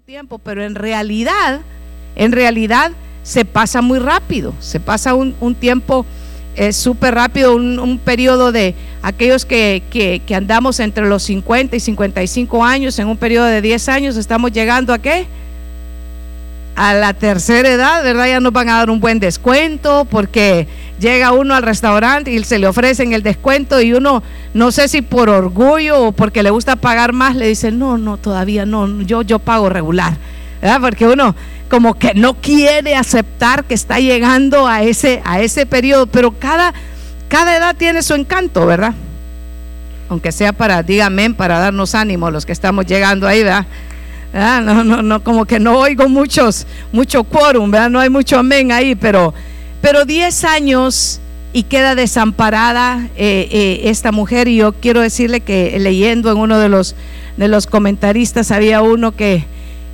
tiempo, pero en realidad, en realidad se pasa muy rápido, se pasa un, tiempo eh, súper rápido, un, periodo de aquellos que, que, andamos entre los 50 y 55 años, en un periodo de 10 años, estamos llegando a qué? A la tercera edad, ¿verdad? Ya nos van a dar un buen descuento porque llega uno al restaurante y se le ofrecen el descuento y uno, no sé si por orgullo o porque le gusta pagar más, le dice, no, no, todavía no, yo, yo pago regular. ¿verdad? Porque uno como que no quiere aceptar que está llegando a ese, a ese periodo, pero cada, cada edad tiene su encanto, ¿verdad? Aunque sea para, dígame, para darnos ánimo los que estamos llegando ahí, ¿verdad? No, no, no, como que no oigo muchos, mucho quórum. No hay mucho amén ahí, pero pero 10 años y queda desamparada eh, eh, esta mujer y yo quiero decirle que leyendo en uno de los, de los comentaristas había uno que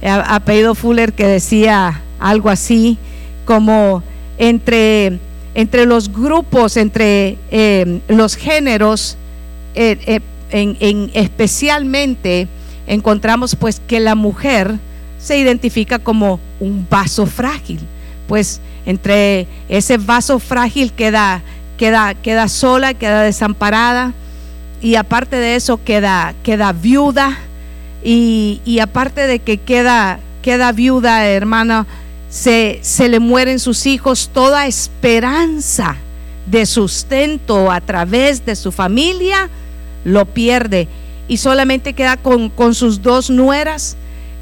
ha pedido Fuller que decía algo así como entre, entre los grupos, entre eh, los géneros, en, especialmente encontramos pues que la mujer se identifica como un vaso frágil, pues entre ese vaso frágil queda, queda, queda sola, queda desamparada y aparte de eso queda, queda viuda y, aparte de que queda, queda viuda, hermana, se, se le mueren sus hijos, toda esperanza de sustento a través de su familia lo pierde y solamente queda con, sus dos nueras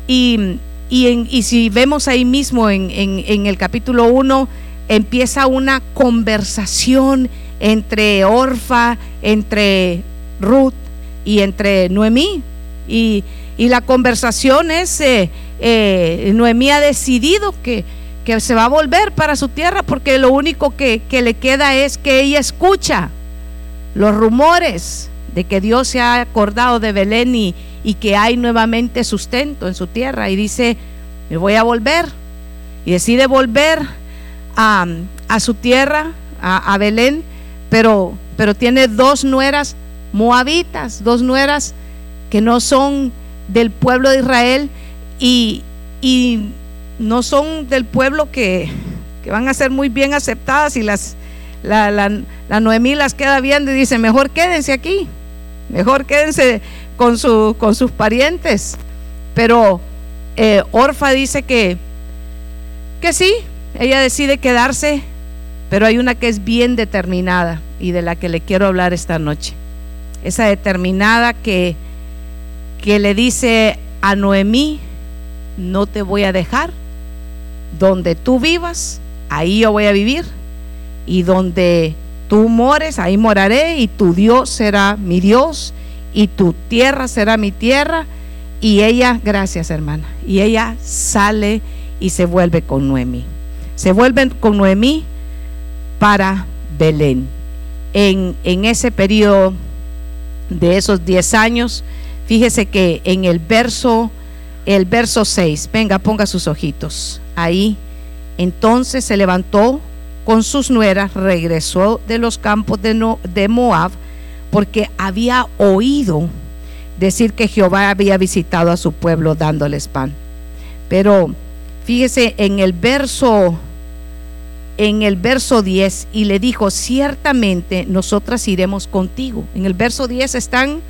y, y, si vemos ahí mismo en, el capítulo 1, empieza una conversación entre Orfa, entre Ruth y entre Noemí. Y, la conversación es, eh, eh, Noemí ha decidido que, que, se va a volver para su tierra porque lo único que, que le queda es que ella escucha los rumores de que Dios se ha acordado de Belén y, que hay nuevamente sustento en su tierra. Y dice, me voy a volver. Y decide volver a, su tierra, a, Belén, pero, pero tiene dos nueras moabitas, dos nueras que no son del pueblo de Israel y, no son del pueblo que, van a ser muy bien aceptadas y las, la, la, Noemí las queda viendo y dice, mejor quédense aquí, mejor quédense con, su, con sus parientes. Pero eh, Orfa dice que, que sí, ella decide quedarse, pero hay una que es bien determinada y de la que le quiero hablar esta noche. Esa determinada que, que le dice a Noemí, no te voy a dejar, donde tú vivas, ahí yo voy a vivir, y donde tú mores, ahí moraré, y tu Dios será mi Dios, y tu tierra será mi tierra. Y ella, gracias hermana, y ella sale y se vuelve con Noemí. Se vuelven con Noemí para Belén. En, en ese periodo de esos 10 años, fíjese que en el verso, el verso 6, venga, ponga sus ojitos ahí. Entonces se levantó con sus nueras, regresó de los campos de, Moab, porque había oído decir que Jehová había visitado a su pueblo dándoles pan. Pero fíjese en el verso en el verso 10 y le dijo, "Ciertamente nosotras iremos contigo." En el verso 10 están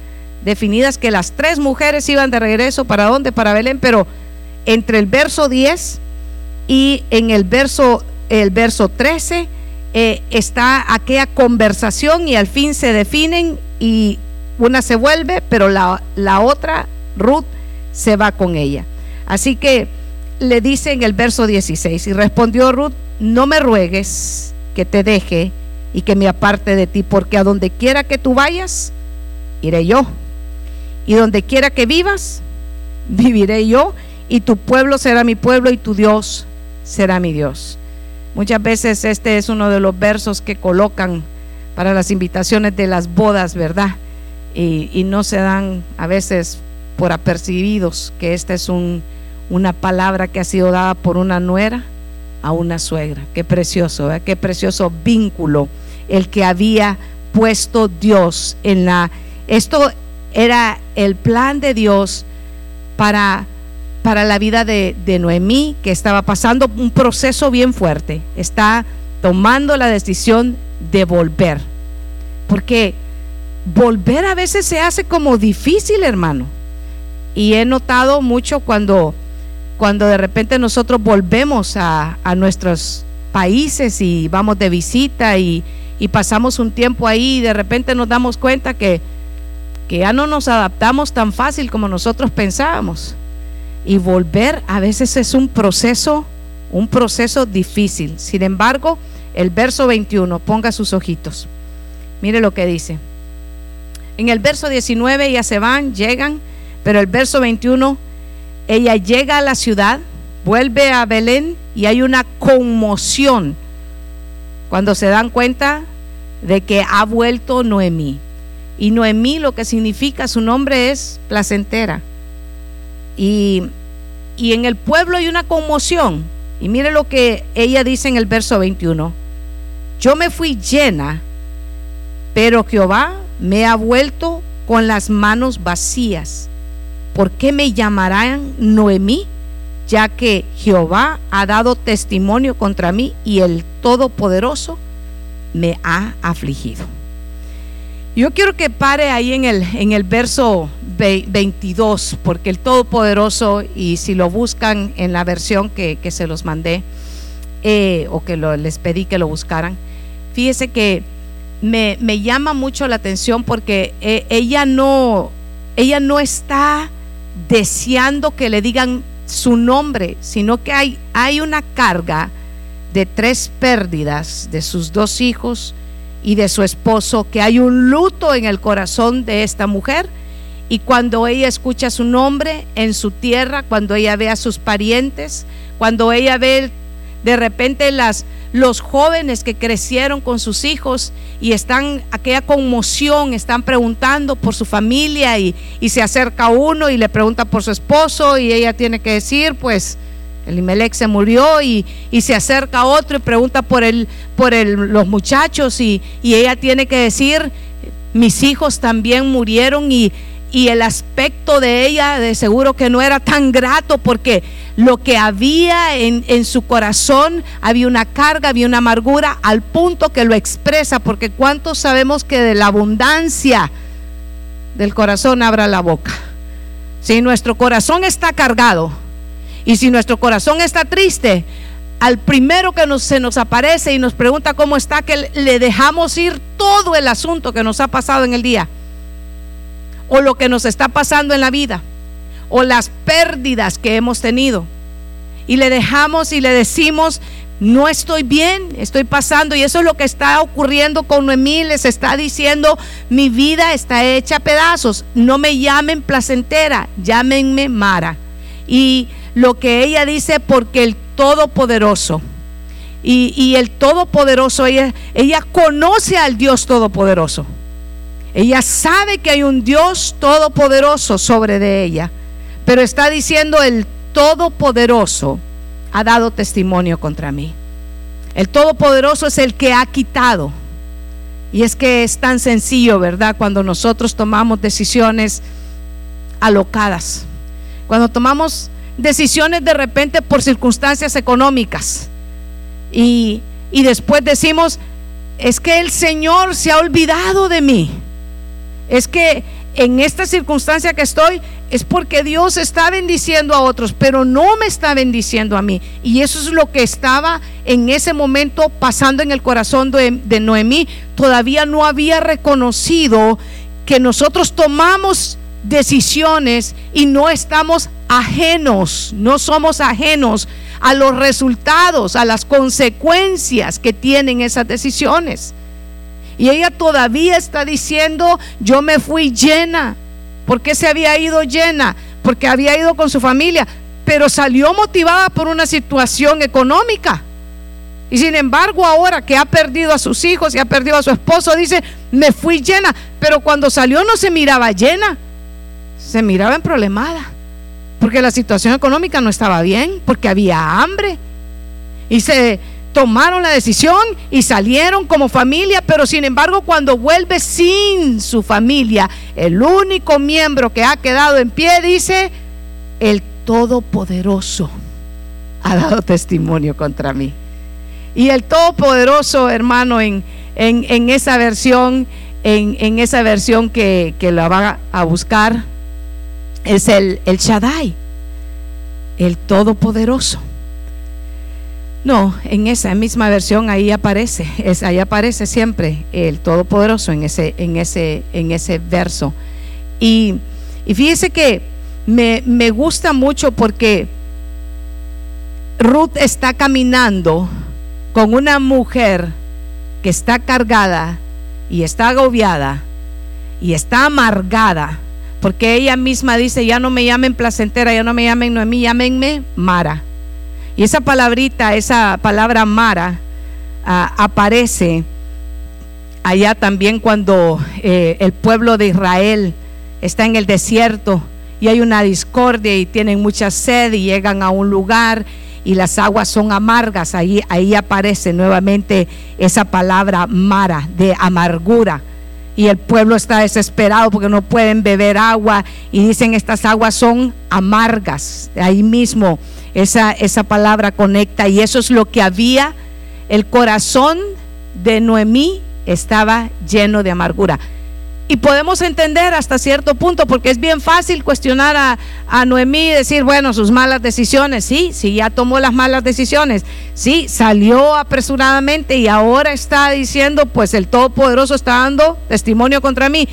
definidas que las tres mujeres iban de regreso para dónde? Para Belén, pero entre el verso 10 y en el verso el verso 13 eh, está aquella conversación y al fin se definen y una se vuelve, pero la, la otra, Ruth, se va con ella. Así que le dice en el verso 16, y respondió Ruth, no me ruegues que te deje y que me aparte de ti, porque a donde quiera que tú vayas, iré yo. Y donde quiera que vivas, viviré yo, y tu pueblo será mi pueblo y tu Dios será mi Dios. Muchas veces este es uno de los versos que colocan para las invitaciones de las bodas, ¿verdad? Y, no se dan a veces por apercibidos que esta es un, una palabra que ha sido dada por una nuera a una suegra. Qué precioso, qué precioso vínculo el que había puesto Dios en la... Esto era el plan de Dios para para la vida de, de Noemí, que estaba pasando un proceso bien fuerte. Está tomando la decisión de volver. Porque volver a veces se hace como difícil, hermano. Y he notado mucho cuando, cuando de repente nosotros volvemos a, nuestros países y vamos de visita y, y, pasamos un tiempo ahí y de repente nos damos cuenta que, que ya no nos adaptamos tan fácil como nosotros pensábamos. Y volver a veces es un proceso, un proceso difícil. Sin embargo, el verso 21, ponga sus ojitos. Mire lo que dice. En el verso 19 ya se van, llegan, pero el verso 21, ella llega a la ciudad, vuelve a Belén y hay una conmoción cuando se dan cuenta de que ha vuelto Noemí. Y Noemí lo que significa, su nombre es placentera. Y, y en el pueblo hay una conmoción. Y mire lo que ella dice en el verso 21. Yo me fui llena, pero Jehová me ha vuelto con las manos vacías. ¿Por qué me llamarán Noemí? Ya que Jehová ha dado testimonio contra mí y el Todopoderoso me ha afligido. Yo quiero que pare ahí en el, en el verso 22, porque el Todopoderoso, y si lo buscan en la versión que, se los mandé, eh, o que les pedí que lo buscaran, fíjese que me, llama mucho la atención porque eh, ella no, ella no está deseando que le digan su nombre, sino que hay, hay una carga de tres pérdidas de sus dos hijos y de su esposo, que hay un luto en el corazón de esta mujer. Y cuando ella escucha su nombre en su tierra, cuando ella ve a sus parientes, cuando ella ve de repente las, los jóvenes que crecieron con sus hijos y están, aquella conmoción, están preguntando por su familia y, se acerca uno y le pregunta por su esposo y ella tiene que decir, pues, el Imelec se murió y, se acerca otro y pregunta por, el, por el, los muchachos y, y ella tiene que decir, mis hijos también murieron y, y el aspecto de ella de seguro que no era tan grato porque lo que había en, en, su corazón, había una carga, había una amargura al punto que lo expresa, porque cuántos sabemos que de la abundancia del corazón abra la boca. Si nuestro corazón está cargado y si nuestro corazón está triste, al primero que nos, se nos aparece y nos pregunta cómo está, que le dejamos ir todo el asunto que nos ha pasado en el día o lo que nos está pasando en la vida o las pérdidas que hemos tenido. Y le dejamos y le decimos, no estoy bien, estoy pasando. Y eso es lo que está ocurriendo con Noemí. Les está diciendo, mi vida está hecha a pedazos. No me llamen placentera, llámenme Mara. Y lo que ella dice, porque el Todopoderoso. Y, y el Todopoderoso, ella, ella conoce al Dios Todopoderoso. Ella sabe que hay un Dios todopoderoso sobre de ella, pero está diciendo el todopoderoso ha dado testimonio contra mí. El todopoderoso es el que ha quitado. Y es que es tan sencillo, ¿verdad? Cuando nosotros tomamos decisiones alocadas. Cuando tomamos decisiones de repente por circunstancias económicas. Y, y después decimos, es que el Señor se ha olvidado de mí. Es que en esta circunstancia que estoy es porque Dios está bendiciendo a otros, pero no me está bendiciendo a mí. Y eso es lo que estaba en ese momento pasando en el corazón de, Noemí. Todavía no había reconocido que nosotros tomamos decisiones y no estamos ajenos, no somos ajenos a los resultados, a las consecuencias que tienen esas decisiones. Y ella todavía está diciendo, yo me fui llena. ¿Por qué se había ido llena? Porque había ido con su familia, pero salió motivada por una situación económica. Y sin embargo, ahora que ha perdido a sus hijos y ha perdido a su esposo, dice, me fui llena. Pero cuando salió no se miraba llena, se miraba en problemada. Porque la situación económica no estaba bien, porque había hambre. Y se, tomaron la decisión y salieron como familia, pero sin embargo cuando vuelve sin su familia, el único miembro que ha quedado en pie dice, el Todopoderoso ha dado testimonio contra mí. Y el Todopoderoso, hermano, en, esa versión, en, en esa versión que, que, la va a buscar, es el, el Shaddai, el Todopoderoso. No, en esa misma versión ahí aparece, ahí aparece siempre el Todopoderoso en ese, en ese, en ese verso. Y, y fíjese que me, me gusta mucho porque Ruth está caminando con una mujer que está cargada y está agobiada y está amargada, porque ella misma dice, ya no me llamen placentera, ya no me llamen Noemí, llámenme Mara. Y esa palabrita, esa palabra Mara, ah, aparece allá también cuando eh, el pueblo de Israel está en el desierto y hay una discordia y tienen mucha sed y llegan a un lugar y las aguas son amargas. Ahí, ahí aparece nuevamente esa palabra mara, de amargura. Y el pueblo está desesperado porque no pueden beber agua y dicen estas aguas son amargas. Ahí mismo esa, esa palabra conecta y eso es lo que había. El corazón de Noemí estaba lleno de amargura. Y podemos entender hasta cierto punto, porque es bien fácil cuestionar a, a, Noemí y decir, bueno, sus malas decisiones, sí, sí, ya tomó las malas decisiones, sí, salió apresuradamente y ahora está diciendo, pues el Todopoderoso está dando testimonio contra mí.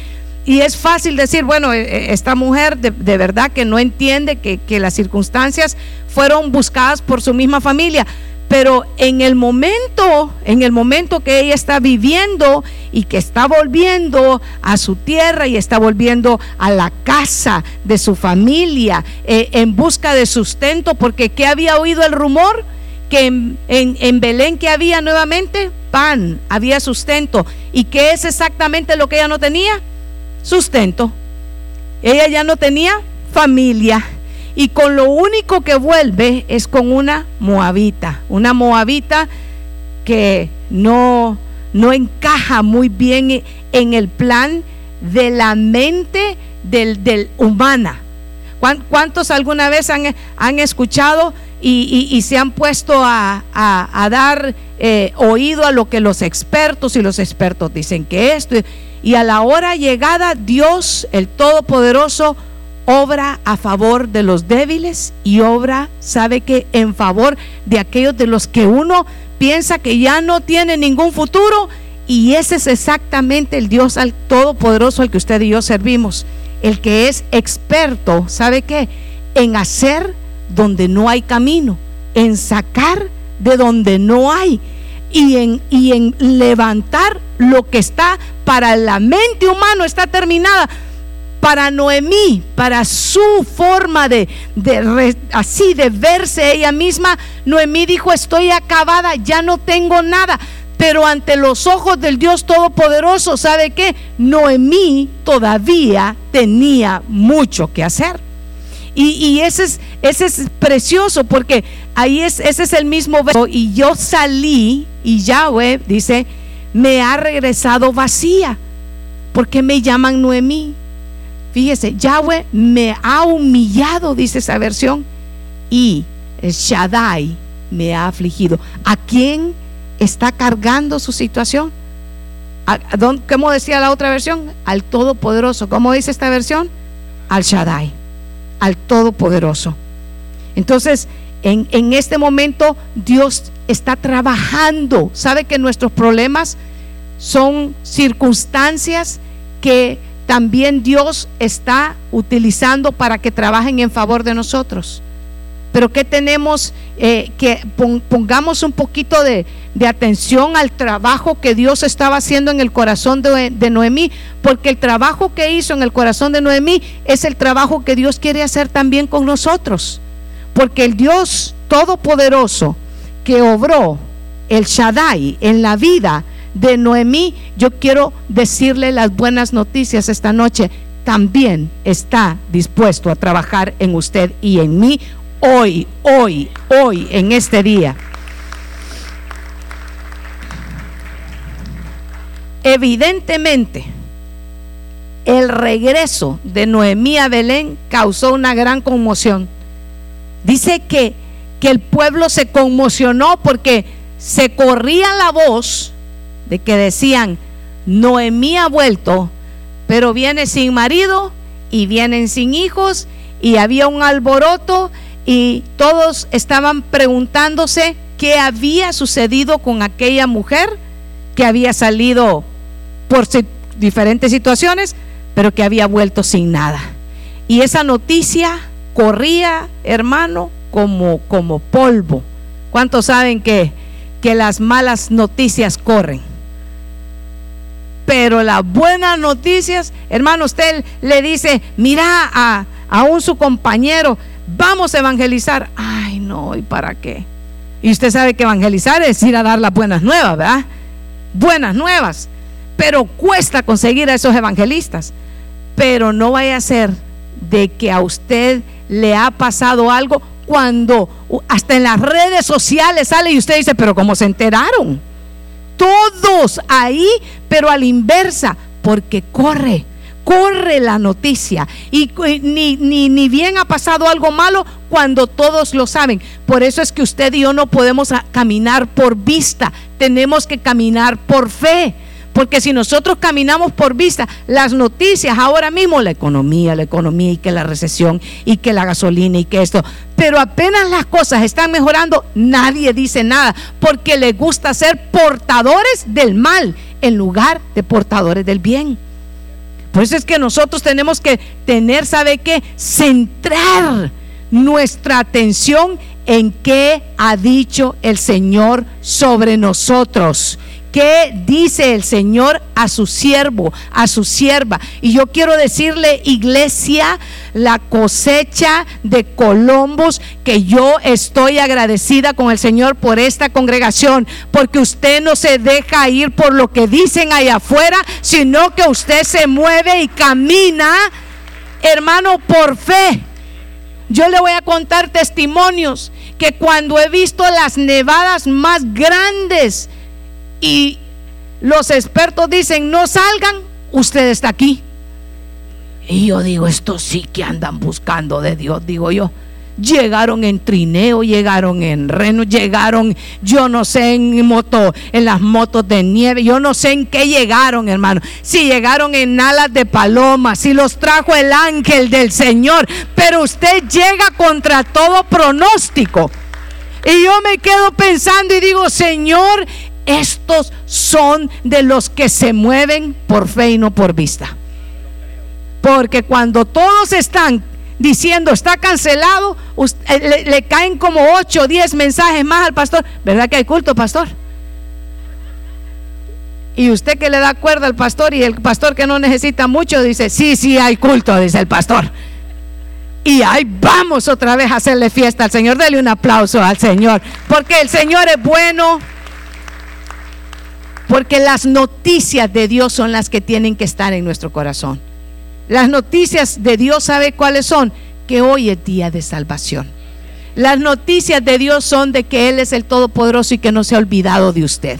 Y es fácil decir, bueno, e, e, esta mujer de, de verdad que no entiende que, que las circunstancias fueron buscadas por su misma familia pero en el momento, en el momento que ella está viviendo y que está volviendo a su tierra y está volviendo a la casa de su familia eh, en busca de sustento, porque ¿qué había oído el rumor? Que en, en Belén que había nuevamente pan, había sustento. ¿Y qué es exactamente lo que ella no tenía? Sustento. Ella ya no tenía familia y con lo único que vuelve es con una moabita, una moabita que no, no encaja muy bien en el plan de la mente del, humana. ¿Cuántos alguna vez han, han escuchado y, se han puesto a, dar eh, oído a lo que los expertos y los expertos dicen que esto? Y a la hora llegada, Dios, el Todopoderoso, obra a favor de los débiles y obra, sabe que en favor de aquellos de los que uno piensa que ya no tiene ningún futuro. Y ese es exactamente el Dios al Todopoderoso al que usted y yo servimos. El que es experto, ¿sabe qué? En hacer donde no hay camino, en sacar de donde no hay y en, y en levantar lo que está para la mente humana, está terminada para Noemí, para su forma de, así de verse ella misma, Noemí dijo, estoy acabada, ya no tengo nada. Pero ante los ojos del Dios Todopoderoso, ¿sabe qué? Noemí todavía tenía mucho que hacer. Y, ese, es, precioso porque ahí es, ese es el mismo verso. Y yo salí y Yahweh dice, me ha regresado vacía. porque me llaman Noemí? Fíjese, Yahweh me ha humillado, dice esa versión, y Shaddai me ha afligido. ¿A quién está cargando su situación? ¿Cómo decía la otra versión? Al Todopoderoso. ¿Cómo dice esta versión? Al Shaddai, al Todopoderoso. Entonces, en, en este momento Dios está trabajando. ¿Sabe que nuestros problemas son circunstancias que también Dios está utilizando para que trabajen en favor de nosotros. Pero que tenemos eh, que pongamos un poquito de, atención al trabajo que Dios estaba haciendo en el corazón de, de Noemí, porque el trabajo que hizo en el corazón de Noemí es el trabajo que Dios quiere hacer también con nosotros. Porque el Dios Todopoderoso que obró el Shaddai en la vida de Noemí, yo quiero decirle las buenas noticias esta noche. También está dispuesto a trabajar en usted y en mí hoy, hoy, hoy, en este día. Evidentemente, el regreso de Noemí a Belén causó una gran conmoción, dice que, que el pueblo se conmocionó porque se corría la voz de que decían, Noemí ha vuelto, pero viene sin marido y vienen sin hijos y había un alboroto y todos estaban preguntándose qué había sucedido con aquella mujer que había salido por diferentes situaciones, pero que había vuelto sin nada. Y esa noticia corría, hermano, como, como polvo. ¿Cuántos saben que, que las malas noticias corren? Pero las buenas noticias, hermano, usted le dice, mira a, un su compañero, vamos a evangelizar. Ay, no, ¿y para qué? Y usted sabe que evangelizar es ir a dar las buenas nuevas, ¿verdad? Buenas nuevas. Pero cuesta conseguir a esos evangelistas. Pero no vaya a ser de que a usted le ha pasado algo cuando hasta en las redes sociales sale y usted dice, pero ¿cómo se enteraron? Todos ahí, pero a la inversa, porque corre corre la noticia y ni, ni, ni, bien ha pasado algo malo cuando todos lo saben. Por eso es que usted y yo no podemos caminar por vista, tenemos que caminar por fe. Porque si nosotros caminamos por vista, las noticias ahora mismo, la economía, la economía y que la recesión y que la gasolina y que esto, pero apenas las cosas están mejorando, nadie dice nada, porque le gusta ser portadores del mal en lugar de portadores del bien. Por eso es que nosotros tenemos que tener, ¿sabe qué? Centrar nuestra atención en qué ha dicho el Señor sobre nosotros. ¿Qué dice el Señor a su siervo, a su sierva? Y yo quiero decirle, iglesia, la cosecha de Colombos, que yo estoy agradecida con el Señor por esta congregación, porque usted no se deja ir por lo que dicen allá afuera, sino que usted se mueve y camina, hermano, por fe. Yo le voy a contar testimonios que cuando he visto las nevadas más grandes, y los expertos dicen, no salgan, usted está aquí. Y yo digo, esto sí que andan buscando de Dios, digo yo. Llegaron en trineo, llegaron en reno, llegaron, yo no sé, en moto, en las motos de nieve, yo no sé en qué llegaron, hermano. Si llegaron en alas de paloma, si los trajo el ángel del Señor, pero usted llega contra todo pronóstico. Y yo me quedo pensando y digo, Señor, estos son de los que se mueven por fe y no por vista. Porque cuando todos están diciendo está cancelado, eh, le, caen como 8 o 10 mensajes más al pastor. ¿Verdad que hay culto, pastor? Y usted que le da cuerda al pastor y el pastor que no necesita mucho dice, sí, sí, hay culto, dice el pastor. Y ahí vamos otra vez a hacerle fiesta al Señor. Dele un aplauso al Señor. Porque el Señor es bueno porque las noticias de Dios son las que tienen que estar en nuestro corazón. Las noticias de Dios, ¿sabe cuáles son? Que hoy es día de salvación. Las noticias de Dios son de que Él es el Todopoderoso y que no se ha olvidado de usted.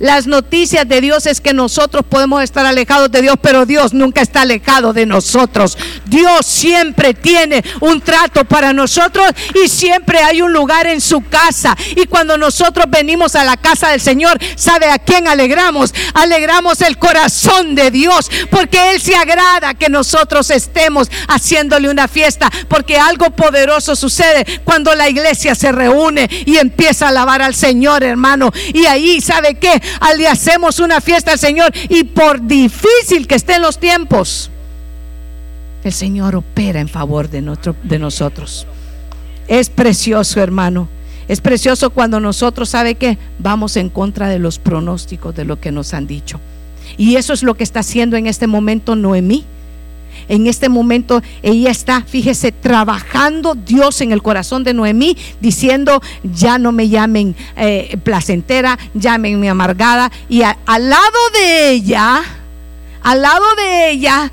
Las noticias de Dios es que nosotros podemos estar alejados de Dios, pero Dios nunca está alejado de nosotros. Dios siempre tiene un trato para nosotros y siempre hay un lugar en su casa. Y cuando nosotros venimos a la casa del Señor, ¿sabe a quién alegramos? Alegramos el corazón de Dios, porque Él se agrada que nosotros estemos haciéndole una fiesta, porque algo poderoso sucede cuando la iglesia se reúne y empieza a alabar al Señor, hermano. Y ahí, ¿sabe qué? Le hacemos una fiesta al Señor y por difícil que estén los tiempos, el Señor opera en favor de, de nosotros. Es precioso, hermano. Es precioso cuando nosotros, ¿sabe que Vamos en contra de los pronósticos de lo que nos han dicho. Y eso es lo que está haciendo en este momento Noemí en este momento ella está, fíjese, trabajando Dios en el corazón de Noemí, diciendo, ya no me llamen eh, placentera, llámenme amargada. Y al lado de ella, al lado de ella,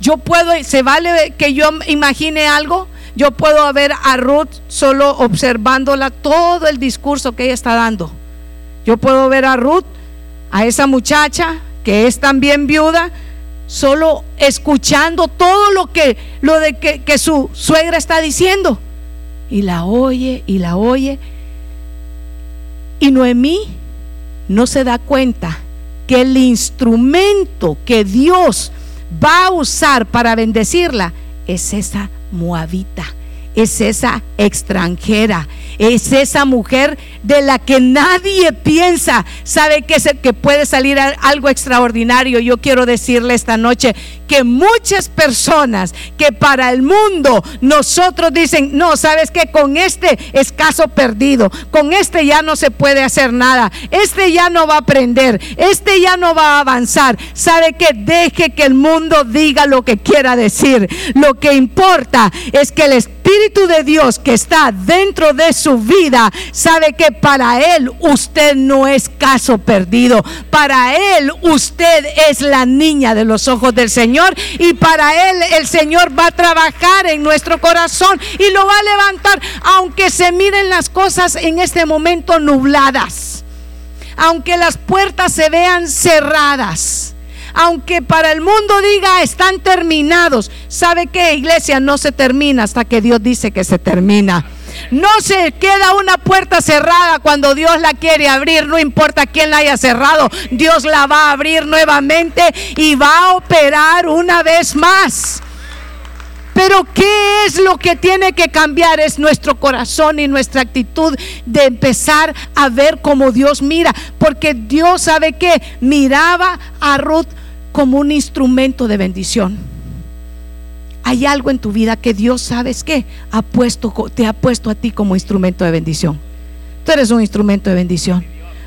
yo puedo, se vale que yo imagine algo. Yo puedo ver a Ruth solo observándola todo el discurso que ella está dando. Yo puedo ver a Ruth, a esa muchacha que es también viuda, solo escuchando todo lo que, lo de que, que su suegra está diciendo. y la oye y la oye. Y Noemí no se da cuenta que el instrumento que Dios va a usar para bendecirla es esa moabita, es esa extranjera, es esa mujer de la que nadie piensa, sabe que, que puede salir algo extraordinario. Yo quiero decirle esta noche que muchas personas que para el mundo nosotros dicen, no, sabes que con este escaso perdido, con este ya no se puede hacer nada, este ya no va a aprender, este ya no va a avanzar. Sabe que deje que el mundo diga lo que quiera decir. Lo que importa es que el Espíritu de Dios que está dentro de su vida sabe que para Él usted no es caso perdido. Para Él usted es la niña de los ojos del Señor y para Él el Señor va a trabajar en nuestro corazón y lo va a levantar, aunque se miren las cosas en este momento nubladas, aunque las puertas se vean cerradas aunque para el mundo diga están terminados. ¿Sabe qué, iglesia? No se termina hasta que Dios dice que se termina. No se queda una puerta cerrada cuando Dios la quiere abrir, no importa quién la haya cerrado, Dios la va a abrir nuevamente y va a operar una vez más. Pero ¿qué es lo que tiene que cambiar? Es nuestro corazón y nuestra actitud de empezar a ver como Dios mira. Porque Dios sabe que miraba a Ruth como un instrumento de bendición. Hay algo en tu vida que Dios, ¿sabes qué? Ha puesto, te ha puesto a ti como instrumento de bendición. Tú eres un instrumento de bendición.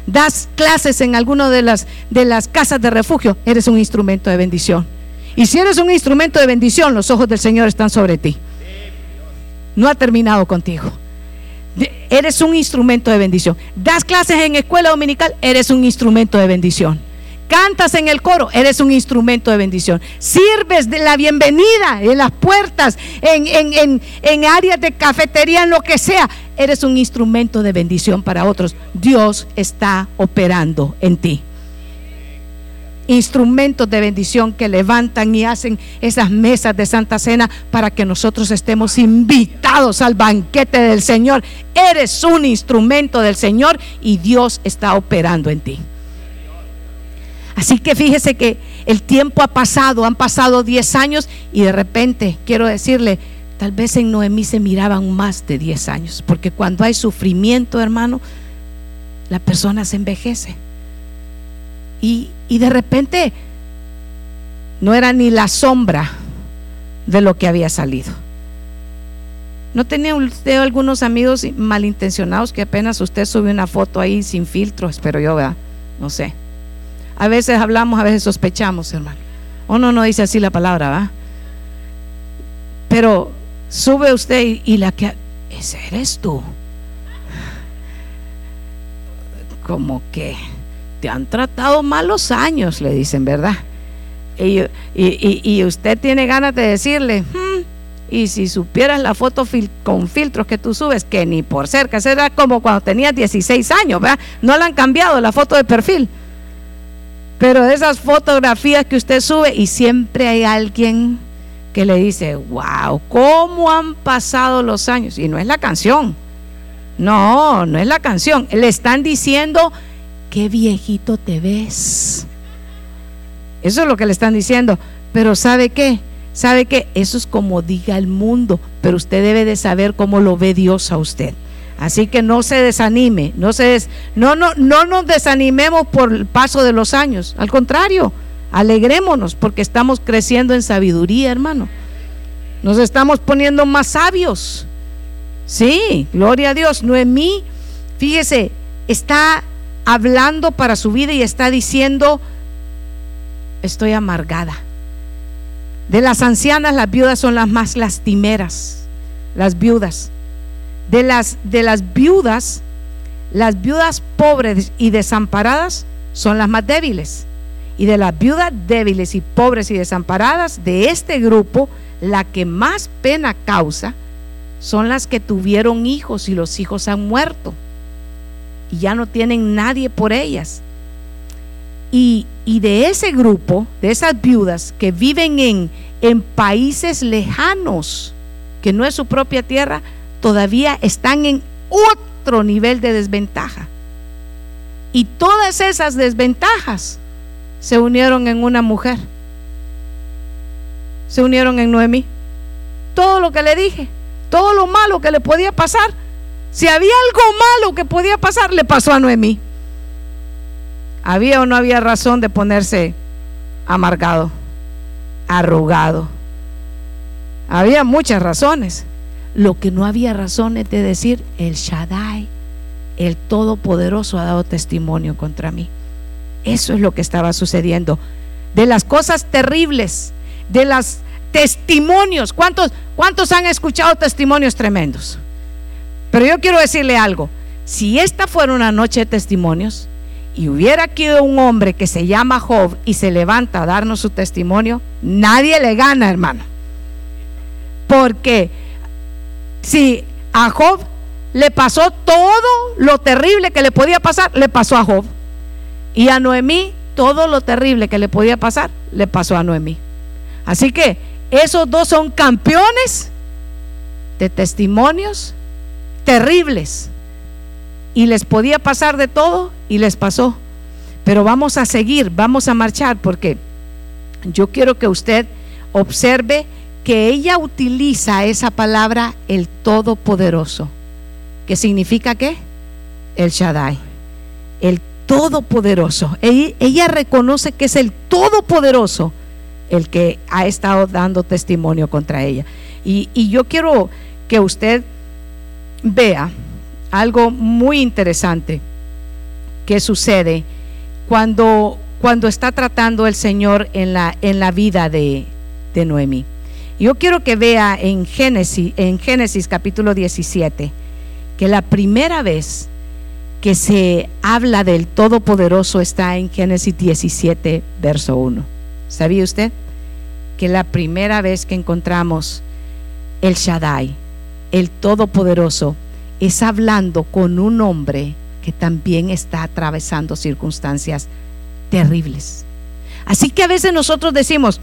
Das clases en alguna de las, de las casas de refugio, eres un instrumento de bendición. Y si eres un instrumento de bendición, los ojos del Señor están sobre ti. No ha terminado contigo. Eres un instrumento de bendición. Das clases en escuela dominical, eres un instrumento de bendición cantas en el coro, eres un instrumento de bendición. Sirves de la bienvenida en las puertas, en, en, en, áreas de cafetería, en lo que sea. Eres un instrumento de bendición para otros. Dios está operando en ti. Instrumentos de bendición que levantan y hacen esas mesas de Santa Cena para que nosotros estemos invitados al banquete del Señor. Eres un instrumento del Señor y Dios está operando en ti. Así que fíjese que el tiempo ha pasado, han pasado 10 años y de repente, quiero decirle, tal vez en Noemí se miraban más de 10 años, porque cuando hay sufrimiento, hermano, la persona se envejece. Y, y de repente no era ni la sombra de lo que había salido. ¿No tenía usted algunos amigos malintencionados que apenas usted sube una foto ahí sin filtro? Espero yo, ¿verdad? No sé. A veces hablamos, a veces sospechamos, hermano. O no, dice así la palabra, ¿va? Pero sube usted y, la que... Ese eres tú. Como que te han tratado malos años, le dicen, ¿verdad? Y, usted tiene ganas de decirle, hmm, y si supieras la foto con filtros que tú subes, que ni por cerca, será como cuando tenías 16 años, ¿verdad? No le han cambiado la foto de perfil. Pero de esas fotografías que usted sube y siempre hay alguien que le dice, wow, ¿cómo han pasado los años? Y no es la canción. No, no es la canción. Le están diciendo, qué viejito te ves. Eso es lo que le están diciendo. Pero ¿sabe qué? ¿Sabe qué? Eso es como diga el mundo, pero usted debe de saber cómo lo ve Dios a usted. Así que no se desanime, no, se no, no, no nos desanimemos por el paso de los años. Al contrario, alegrémonos porque estamos creciendo en sabiduría, hermano. Nos estamos poniendo más sabios. Sí, gloria a Dios. Noemí, fíjese, está hablando para su vida y está diciendo, estoy amargada. De las ancianas, las viudas son las más lastimeras, las viudas de las, de las viudas, las viudas pobres y desamparadas son las más débiles. Y de las viudas débiles y pobres y desamparadas de este grupo, la que más pena causa son las que tuvieron hijos y los hijos han muerto. Y ya no tienen nadie por ellas. Y, y de ese grupo, de esas viudas que viven en, en países lejanos, que no es su propia tierra, todavía están en otro nivel de desventaja. Y todas esas desventajas se unieron en una mujer. Se unieron en Noemí. Todo lo que le dije, todo lo malo que le podía pasar, si había algo malo que podía pasar, le pasó a Noemí. ¿Había o no había razón de ponerse amargado, arrugado? Había muchas razones. Lo que no había razones de decir, el Shaddai, el Todopoderoso ha dado testimonio contra mí. Eso es lo que estaba sucediendo. De las cosas terribles, de los testimonios. ¿Cuántos, ¿Cuántos han escuchado testimonios tremendos? Pero yo quiero decirle algo. Si esta fuera una noche de testimonios y hubiera aquí un hombre que se llama Job y se levanta a darnos su testimonio, nadie le gana, hermano. Porque si a Job le pasó todo lo terrible que le podía pasar, le pasó a Job. Y a Noemí, todo lo terrible que le podía pasar, le pasó a Noemí. Así que esos dos son campeones de testimonios terribles. Y les podía pasar de todo y les pasó. Pero vamos a seguir, vamos a marchar porque yo quiero que usted observe que ella utiliza esa palabra el Todopoderoso, que significa qué? El Shaddai, el Todopoderoso. Ella, reconoce que es el Todopoderoso el que ha estado dando testimonio contra ella. Y, y yo quiero que usted vea algo muy interesante que sucede cuando, cuando está tratando el Señor en la, en la vida de, de Noemí. Yo quiero que vea en Génesis, en Génesis capítulo 17, que la primera vez que se habla del Todopoderoso está en Génesis 17, verso 1. ¿Sabía usted? Que la primera vez que encontramos el Shaddai, el Todopoderoso, es hablando con un hombre que también está atravesando circunstancias terribles. Así que a veces nosotros decimos,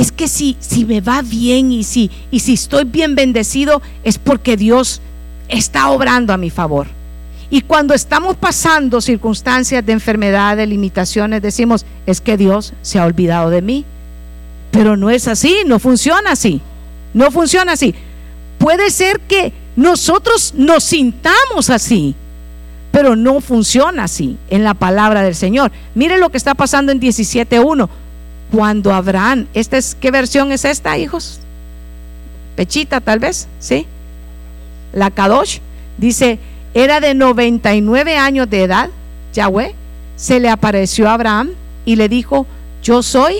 es que si, si me va bien y si, y si estoy bien bendecido, es porque Dios está obrando a mi favor. Y cuando estamos pasando circunstancias de enfermedad, de limitaciones, decimos, es que Dios se ha olvidado de mí. Pero no es así, no funciona así. No funciona así. Puede ser que nosotros nos sintamos así, pero no funciona así en la palabra del Señor. Mire lo que está pasando en 17.1 cuando Abraham, ¿qué versión es esta, hijos? Pechita tal vez, ¿sí? La Kadosh dice, era de 99 años de edad, Yahweh, se le apareció a Abraham y le dijo, yo soy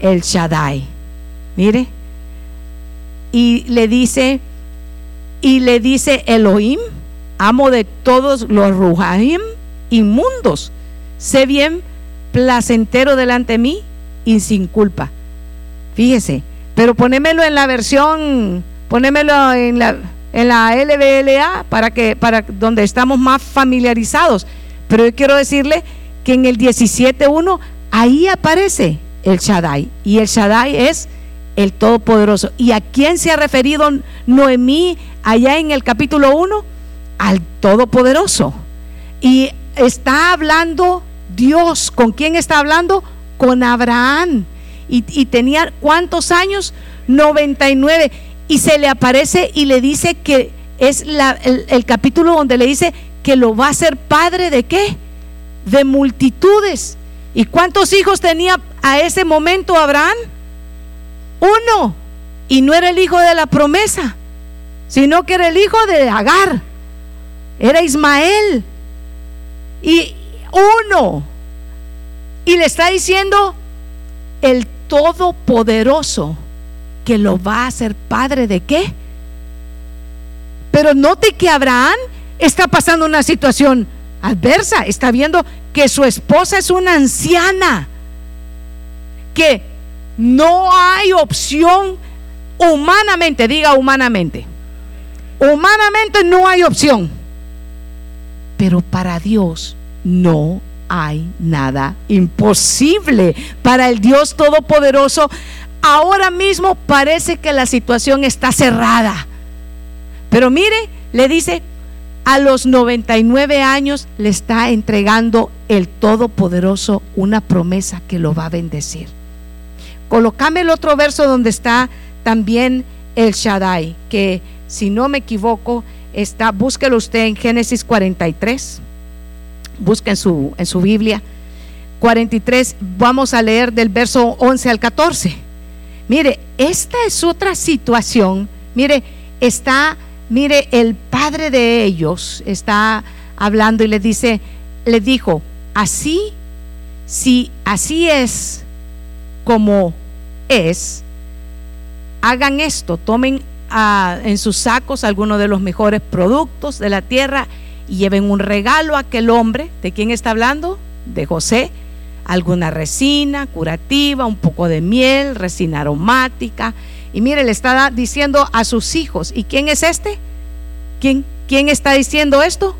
el Shaddai. Mire, y le dice, y le dice Elohim, amo de todos los Ruhaim inmundos, sé bien placentero delante de mí y sin culpa. Fíjese, pero ponémelo en la versión, ponémelo en la, en la LBLA para que, para donde estamos más familiarizados. Pero yo quiero decirle que en el 17.1 ahí aparece el Shaddai. Y el Shaddai es el Todopoderoso. ¿Y a quién se ha referido Noemí allá en el capítulo 1? Al Todopoderoso. Y está hablando Dios. ¿Con quién está hablando? Con Abraham. Y, tenía cuántos años? 99. Y se le aparece y le dice que es el, el capítulo donde le dice que lo va a ser padre de qué? De multitudes. ¿Y cuántos hijos tenía a ese momento Abraham? Uno. Y no era el hijo de la promesa, sino que era el hijo de Agar. Era Ismael. Y uno. Y le está diciendo el Todopoderoso que lo va a hacer padre de qué. Pero note que Abraham está pasando una situación adversa. Está viendo que su esposa es una anciana. Que no hay opción humanamente, diga humanamente. Humanamente no hay opción. Pero para Dios no hay nada imposible. Para el Dios Todopoderoso ahora mismo parece que la situación está cerrada. Pero mire, le dice, a los 99 años le está entregando el Todopoderoso una promesa que lo va a bendecir. Colocame el otro verso donde está también el Shaddai, que si no me equivoco, está, búsquelo usted en Génesis 43, busque en su, en su Biblia. 43, vamos a leer del verso 11 al 14. Mire, esta es otra situación. Mire, está, mire, el padre de ellos está hablando y le dice, le dijo, así, si así es como es, hagan esto, tomen ah, en sus sacos algunos de los mejores productos de la tierra y lleven un regalo a aquel hombre. ¿De quién está hablando? De José. Alguna resina curativa, un poco de miel, resina aromática. Y mire, le está diciendo a sus hijos. ¿Y quién es este? ¿Quién, quién está diciendo esto?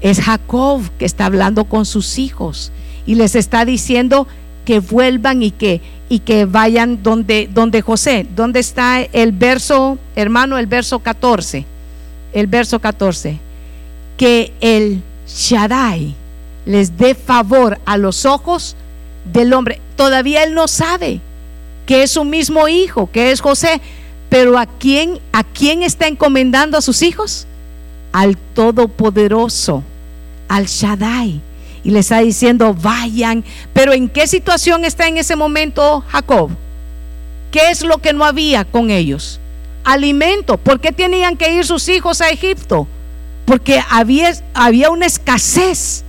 Es Jacob que está hablando con sus hijos y les está diciendo que vuelvan y que y que vayan donde, donde José. ¿Dónde está el verso, hermano, el verso 14? El verso 14. Que el Shaddai les dé favor a los ojos del hombre. Todavía él no sabe que es su mismo hijo, que es José. Pero ¿a quién, a quién está encomendando a sus hijos? Al Todopoderoso, al Shaddai y le está diciendo, vayan. Pero ¿en qué situación está en ese momento Jacob? ¿Qué es lo que no había con ellos? Alimento. ¿Por qué tenían que ir sus hijos a Egipto? Porque había, había una escasez.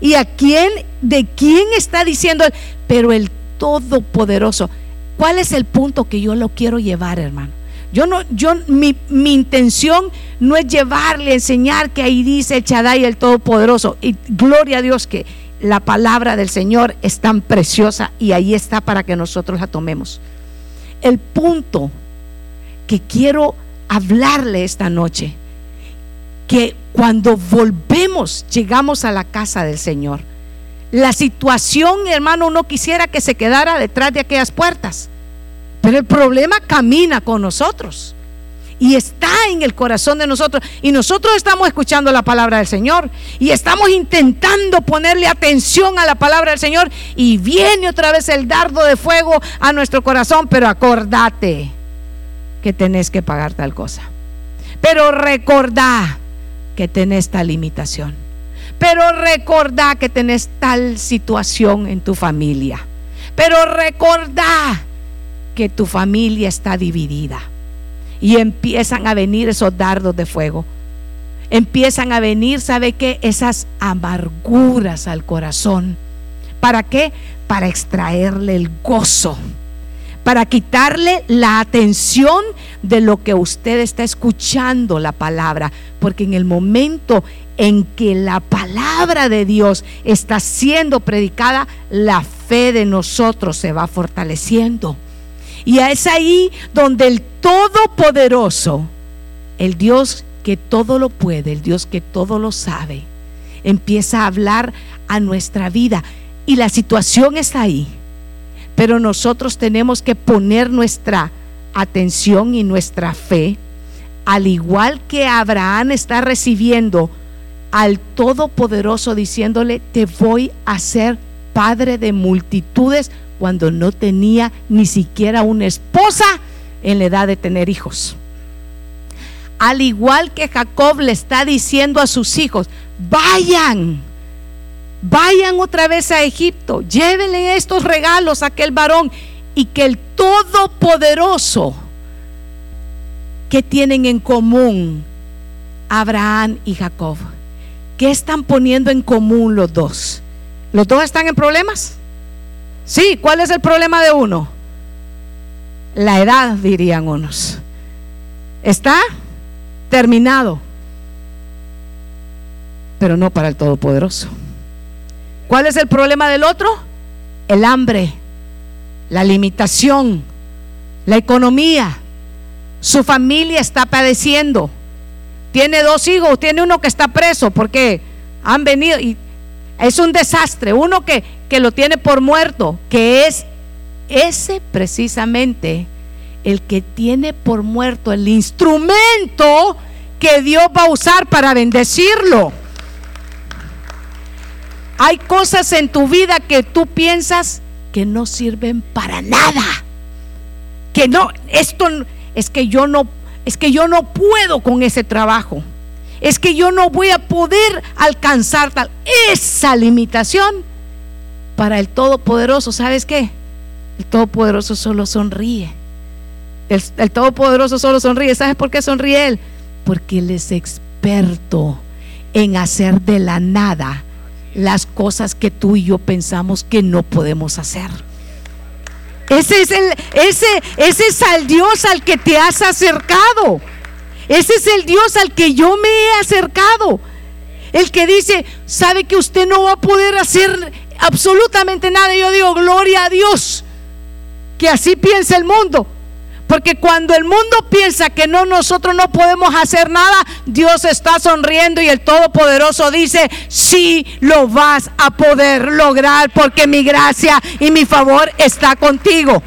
¿Y a quién, de quién está diciendo? Pero el Todopoderoso. ¿Cuál es el punto que yo lo quiero llevar, hermano? Yo no, yo, mi, intención no es llevarle, enseñar que ahí dice el Chadai el Todopoderoso. Y gloria a Dios que la palabra del Señor es tan preciosa y ahí está para que nosotros la tomemos. El punto que quiero hablarle esta noche, que cuando volvemos, llegamos a la casa del Señor, la situación, hermano, no quisiera que se quedara detrás de aquellas puertas. Pero el problema camina con nosotros y está en el corazón de nosotros. Y nosotros estamos escuchando la palabra del Señor y estamos intentando ponerle atención a la palabra del Señor y viene otra vez el dardo de fuego a nuestro corazón, pero acordate que tenés que pagar tal cosa. Pero recordá que tenés tal limitación. Pero recordá que tenés tal situación en tu familia. Pero recordá que tu familia está dividida. Y empiezan a venir esos dardos de fuego. Empiezan a venir, ¿sabe qué? Esas amarguras al corazón. ¿Para qué? Para extraerle el gozo. Para quitarle la atención de lo que usted está escuchando la palabra. Porque en el momento en que la palabra de Dios está siendo predicada, la fe de nosotros se va fortaleciendo. Y es ahí donde el Todopoderoso, el Dios que todo lo puede, el Dios que todo lo sabe, empieza a hablar a nuestra vida. Y la situación está ahí. Pero nosotros tenemos que poner nuestra atención y nuestra fe, al igual que Abraham está recibiendo al Todopoderoso diciéndole, te voy a ser padre de multitudes cuando no tenía ni siquiera una esposa en la edad de tener hijos. Al igual que Jacob le está diciendo a sus hijos, vayan, vayan otra vez a Egipto, llévenle estos regalos a aquel varón y que el Todopoderoso que tienen en común Abraham y Jacob. ¿Qué están poniendo en común los dos? ¿Los dos están en problemas? Sí, ¿cuál es el problema de uno? La edad, dirían unos. Está terminado, pero no para el Todopoderoso. ¿Cuál es el problema del otro? El hambre, la limitación, la economía. Su familia está padeciendo. Tiene dos hijos, tiene uno que está preso porque han venido y es un desastre. Uno que, que lo tiene por muerto, que es ese precisamente el que tiene por muerto el instrumento que Dios va a usar para bendecirlo. Hay cosas en tu vida que tú piensas que no sirven para nada. Que no, esto es que yo no, es que yo no puedo con ese trabajo. Es que yo no voy a poder alcanzar tal. Esa limitación para el Todopoderoso, ¿sabes qué? El Todopoderoso solo sonríe. El, el, Todopoderoso solo sonríe. ¿Sabes por qué sonríe Él? Porque Él es experto en hacer de la nada las cosas que tú y yo pensamos que no podemos hacer. Ese es el, ese, ese es al Dios al que te has acercado. Ese es el Dios al que yo me he acercado. El que dice, sabe que usted no va a poder hacer absolutamente nada. Yo digo, gloria a Dios. Que así piensa el mundo. Porque cuando el mundo piensa que no, nosotros no podemos hacer nada, Dios está sonriendo y el Todopoderoso dice, sí lo vas a poder lograr porque mi gracia y mi favor está contigo.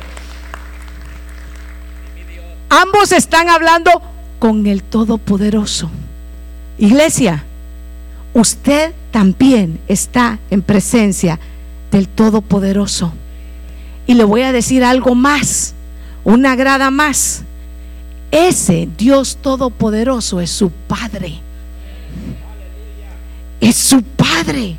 Ambos están hablando con el Todopoderoso. Iglesia, usted también está en presencia del Todopoderoso. Y le voy a decir algo más una grada más. Ese Dios Todopoderoso es su Padre. Es su Padre.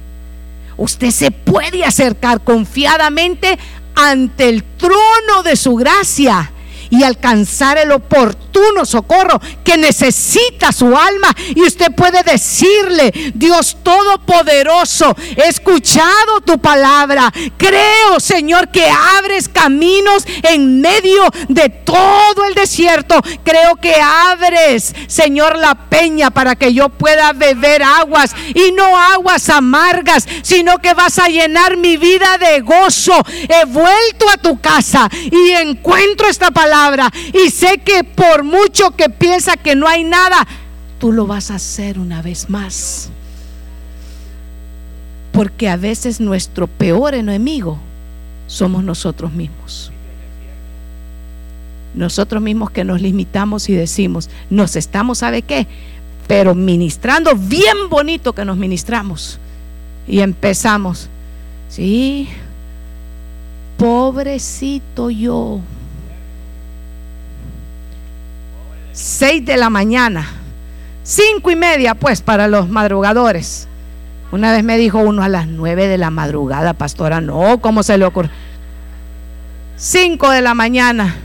Usted se puede acercar confiadamente ante el trono de su gracia y alcanzar el oportuno socorro que necesita su alma. Y usted puede decirle, Dios Todopoderoso, he escuchado tu palabra. Creo, Señor, que abres caminos en medio de todo el desierto. Creo que abres, Señor, la peña para que yo pueda beber aguas y no aguas amargas, sino que vas a llenar mi vida de gozo. He vuelto a tu casa y encuentro esta palabra y sé que por mucho que piensa que no hay nada, tú lo vas a hacer una vez más. Porque a veces nuestro peor enemigo somos nosotros mismos. Nosotros mismos que nos limitamos y decimos, nos estamos, ¿sabe qué? Pero ministrando bien bonito que nos ministramos. Y empezamos, sí, pobrecito yo. 6 de la mañana, cinco y media pues para los madrugadores. Una vez me dijo uno a las 9 de la madrugada, pastora, no, ¿cómo se le ocurre? 5 de la mañana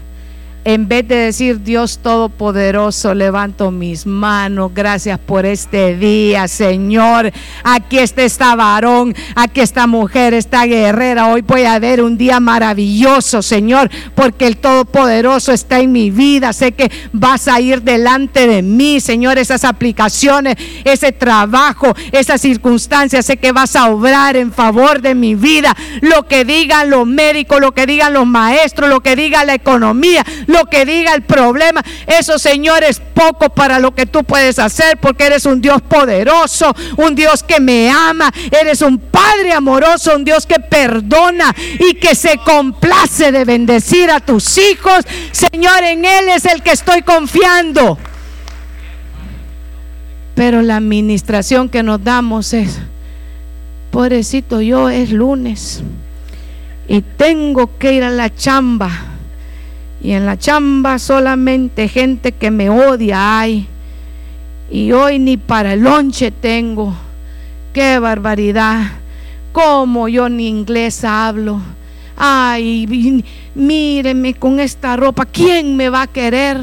en vez de decir Dios Todopoderoso, levanto mis manos, gracias por este día, Señor. Aquí está esta varón, aquí esta mujer, esta guerrera. Hoy voy a ver un día maravilloso, Señor, porque el Todopoderoso está en mi vida. Sé que vas a ir delante de mí, Señor, esas aplicaciones, ese trabajo, esas circunstancias. Sé que vas a obrar en favor de mi vida. Lo que digan los médicos, lo que digan los maestros, lo que diga la economía que diga el problema. Eso, Señor, es poco para lo que tú puedes hacer porque eres un Dios poderoso, un Dios que me ama, eres un Padre amoroso, un Dios que perdona y que se complace de bendecir a tus hijos. Señor, en Él es el que estoy confiando. Pero la administración que nos damos es, pobrecito yo, es lunes y tengo que ir a la chamba y en la chamba solamente gente que me odia hay. Y hoy ni para el lonche tengo. Qué barbaridad. Como yo ni inglés hablo. Ay, míreme con esta ropa. ¿Quién me va a querer?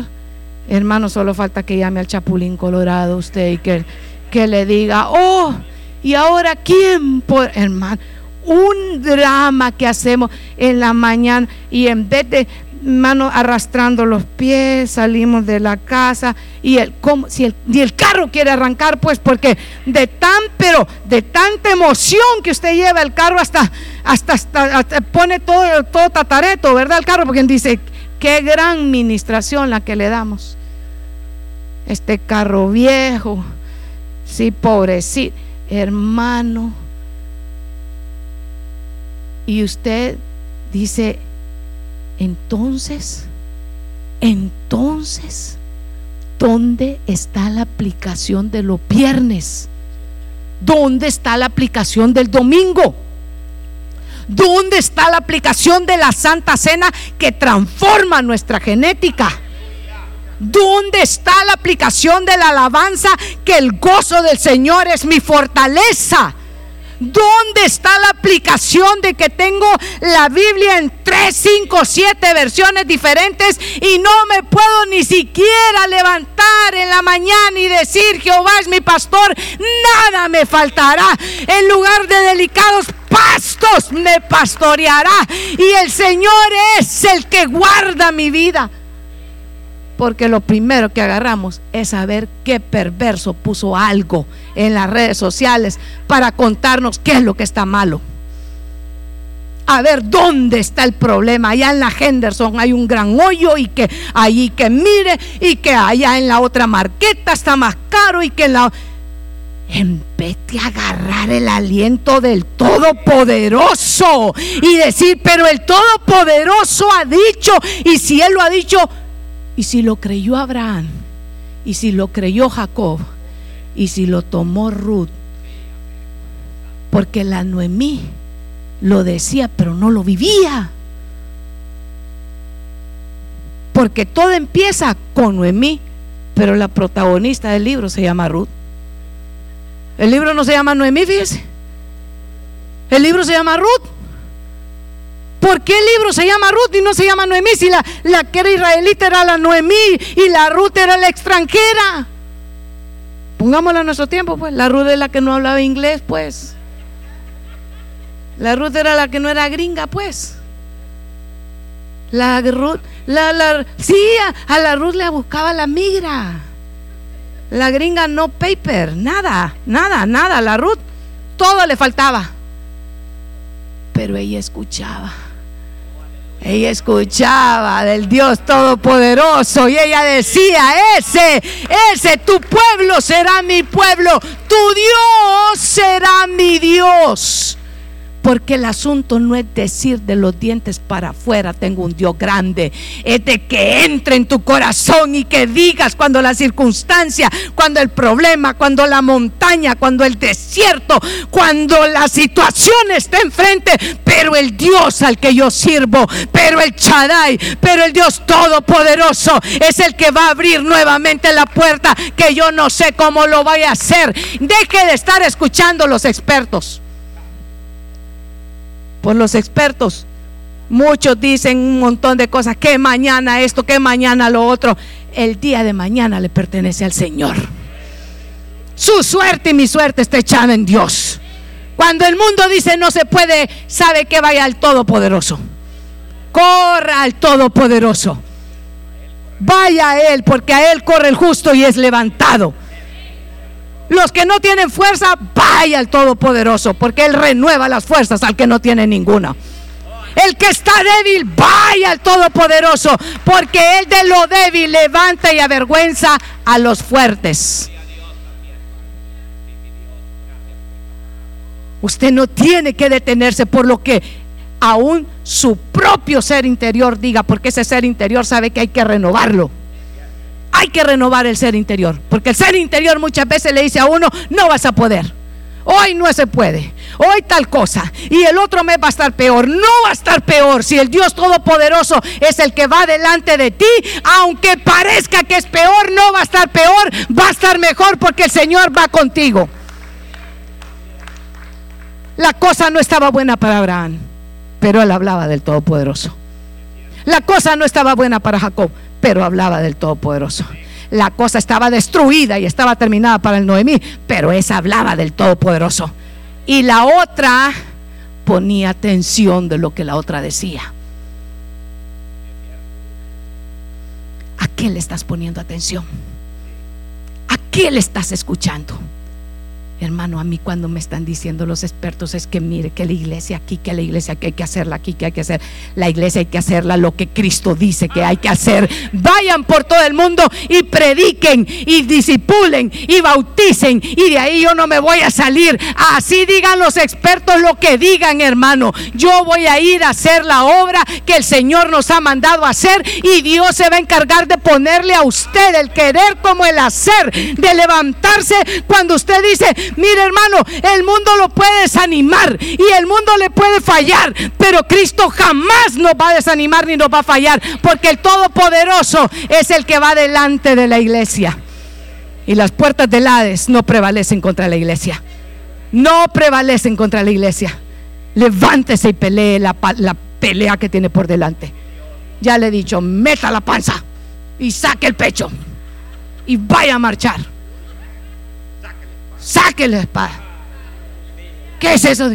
Hermano, solo falta que llame al Chapulín Colorado usted y que, que le diga, oh, y ahora quién por hermano un drama que hacemos en la mañana y en vez de mano arrastrando los pies, salimos de la casa y el, si el, el carro quiere arrancar, pues porque de tan, pero de tanta emoción que usted lleva el carro hasta, hasta, hasta, pone todo, todo tatareto, ¿verdad? El carro, porque dice, qué gran ministración la que le damos. Este carro viejo, sí, pobrecito, hermano. Y usted dice, Entonces, entonces, ¿dónde está la aplicación de los viernes? ¿Dónde está la aplicación del domingo? ¿Dónde está la aplicación de la Santa Cena que transforma nuestra genética? ¿Dónde está la aplicación de la alabanza que el gozo del Señor es mi fortaleza? ¿Dónde está la aplicación de que tengo la Biblia en 3, 5, 7 versiones diferentes y no me puedo ni siquiera levantar en la mañana y decir, Jehová es mi pastor, nada me faltará. En lugar de delicados pastos me pastoreará y el Señor es el que guarda mi vida. Porque lo primero que agarramos es saber qué perverso puso algo en las redes sociales para contarnos qué es lo que está malo. A ver dónde está el problema. Allá en la Henderson hay un gran hoyo y que allí que mire y que allá en la otra marqueta está más caro y que en la... En vez agarrar el aliento del Todopoderoso y decir, pero el Todopoderoso ha dicho, y si Él lo ha dicho, y si lo creyó Abraham, y si lo creyó Jacob, y si lo tomó Ruth, porque la Noemí lo decía, pero no lo vivía. Porque todo empieza con Noemí, pero la protagonista del libro se llama Ruth. El libro no se llama Noemí, fíjese. El libro se llama Ruth. ¿Por qué el libro se llama Ruth y no se llama Noemí? Si la, la que era israelita era la Noemí y la Ruth era la extranjera. Pongámosla a nuestro tiempo, pues. La Ruth es la que no hablaba inglés, pues. La Ruth era la que no era gringa, pues. La Ruth, la, la, sí, a la Ruth le buscaba la migra. La gringa no paper, nada, nada, nada. La Ruth, todo le faltaba. Pero ella escuchaba. Ella escuchaba del Dios Todopoderoso y ella decía, ese, ese, tu pueblo será mi pueblo, tu Dios será mi Dios. Porque el asunto no es decir de los dientes para afuera, tengo un Dios grande. Es de que entre en tu corazón y que digas cuando la circunstancia, cuando el problema, cuando la montaña, cuando el desierto, cuando la situación está enfrente, pero el Dios al que yo sirvo, pero el Chadai, pero el Dios todopoderoso es el que va a abrir nuevamente la puerta que yo no sé cómo lo vaya a hacer. Deje de estar escuchando los expertos por los expertos. Muchos dicen un montón de cosas, que mañana esto, que mañana lo otro. El día de mañana le pertenece al Señor. Su suerte y mi suerte está echada en Dios. Cuando el mundo dice no se puede, sabe que vaya al Todopoderoso. Corra al Todopoderoso. Vaya a Él, porque a Él corre el justo y es levantado. Los que no tienen fuerza, vaya al Todopoderoso, porque Él renueva las fuerzas al que no tiene ninguna. El que está débil, vaya al Todopoderoso, porque Él de lo débil levanta y avergüenza a los fuertes. Usted no tiene que detenerse por lo que aún su propio ser interior diga, porque ese ser interior sabe que hay que renovarlo. Hay que renovar el ser interior, porque el ser interior muchas veces le dice a uno, no vas a poder. Hoy no se puede. Hoy tal cosa. Y el otro mes va a estar peor. No va a estar peor si el Dios Todopoderoso es el que va delante de ti. Aunque parezca que es peor, no va a estar peor. Va a estar mejor porque el Señor va contigo. La cosa no estaba buena para Abraham, pero él hablaba del Todopoderoso. La cosa no estaba buena para Jacob, pero hablaba del Todopoderoso. La cosa estaba destruida y estaba terminada para el Noemí, pero esa hablaba del Todopoderoso. Y la otra ponía atención de lo que la otra decía. ¿A qué le estás poniendo atención? ¿A qué le estás escuchando? Hermano. a mí cuando me están diciendo los expertos es que mire que la iglesia aquí, que la iglesia que hay que hacerla aquí, que hay que hacer, la iglesia hay que hacerla lo que Cristo dice que hay que hacer. Vayan por todo el mundo y prediquen y disipulen y bauticen y de ahí yo no me voy a salir. Así digan los expertos lo que digan, hermano. Yo voy a ir a hacer la obra que el Señor nos ha mandado a hacer y Dios se va a encargar de ponerle a usted el querer como el hacer, de levantarse cuando usted dice, mire hermano, el mundo lo puede desanimar y el mundo le puede fallar, pero Cristo jamás nos va a desanimar ni nos va a fallar, porque el Todopoderoso es el que va delante de la iglesia. Y las puertas del Hades no prevalecen contra la iglesia. No prevalecen contra la iglesia. Levántese y pelee la, la pelea que tiene por delante. Ya le he dicho, meta la panza y saque el pecho y vaya a marchar. Saque la espada. ¿Qué es eso?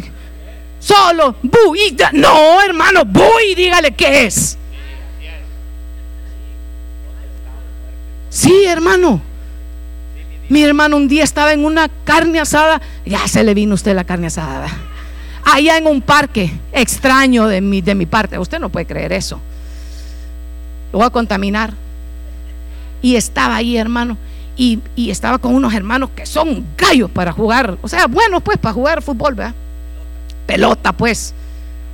Solo, bu, no, hermano, y dígale qué es. Sí, hermano. Mi hermano un día estaba en una carne asada. Ya se le vino usted la carne asada. Allá en un parque extraño de mi, de mi parte. Usted no puede creer eso. Lo voy a contaminar. Y estaba ahí, hermano. Y, estaba con unos hermanos que son gallos para jugar. O sea, bueno, pues para jugar fútbol, ¿verdad? Pelota, pues.